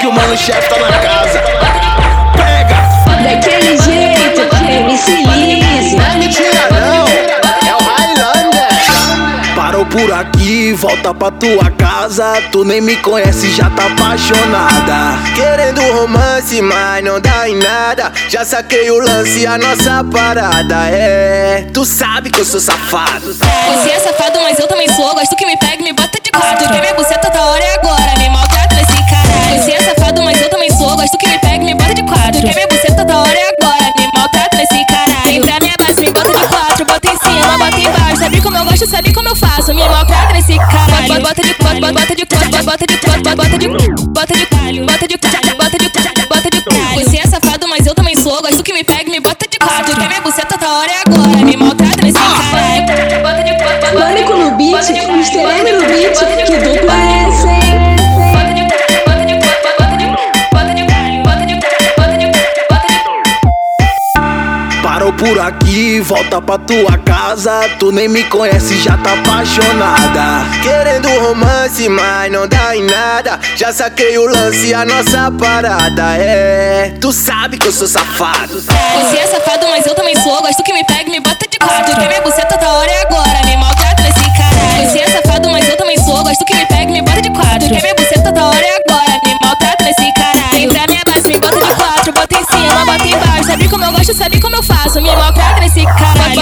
que o mano chefe tá na casa. Pega! Daquele jeito, MC Lise. Não é mentira não, é o Highlander. Parou por aqui, volta pra tua casa. Tu nem me conhece, já tá apaixonada. Querendo romance, mas não dá em nada. Já saquei o lance, a nossa parada é. Tu sabe que eu sou safado. Você é safado, mas eu também sou. Gosto que me pega e me bota de quatro. Quer minha buceta, 啊！对。Parou por aqui, volta pra tua casa. Tu nem me conhece, já tá apaixonada. Querendo romance, mas não dá em nada. Já saquei o lance, a nossa parada é. Tu sabe que eu sou safado. Você é safado, mas eu também sou. Gosto que me pega e me bota de quatro. Quer minha buceta,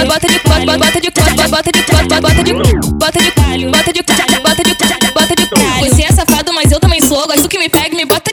bota de bota bota de bota bota de bota bota de bota de bota de bota de bota de bota de Você é safado, mas eu também sou. de bota de bota de bota